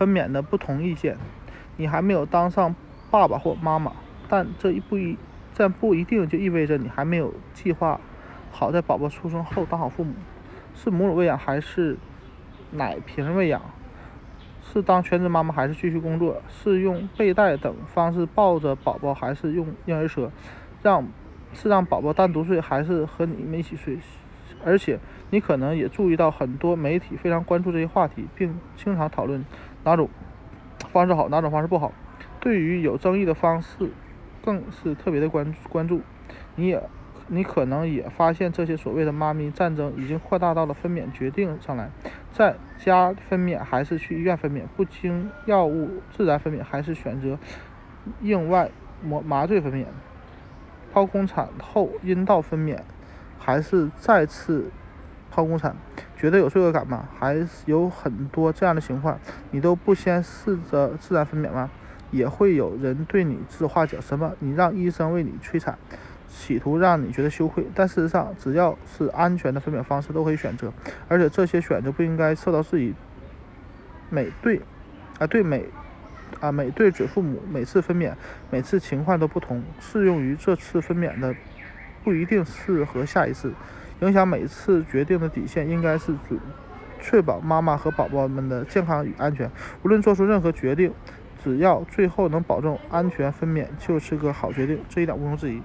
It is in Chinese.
分娩的不同意见。你还没有当上爸爸或妈妈，但这一不一，但不一定就意味着你还没有计划好在宝宝出生后当好父母。是母乳喂养还是奶瓶喂养？是当全职妈妈还是继续工作？是用背带等方式抱着宝宝还是用婴儿车？让是让宝宝单独睡还是和你们一起睡？而且你可能也注意到很多媒体非常关注这些话题，并经常讨论哪种方式好，哪种方式不好。对于有争议的方式，更是特别的关关注。你也。你可能也发现，这些所谓的“妈咪战争”已经扩大到了分娩决定上来，在家分娩还是去医院分娩，不经药物自然分娩还是选择硬外麻麻醉分娩，剖宫产后阴道分娩还是再次剖宫产，觉得有罪恶感吗？还是有很多这样的情况，你都不先试着自然分娩吗？也会有人对你指手画脚，什么你让医生为你催产。企图让你觉得羞愧，但事实上，只要是安全的分娩方式都可以选择，而且这些选择不应该受到质疑。每对啊对每啊每对准父母每次分娩每次情况都不同，适用于这次分娩的不一定适合下一次。影响每次决定的底线应该是准确保妈妈和宝宝们的健康与安全。无论做出任何决定，只要最后能保证安全分娩，就是个好决定，这一点毋庸置疑。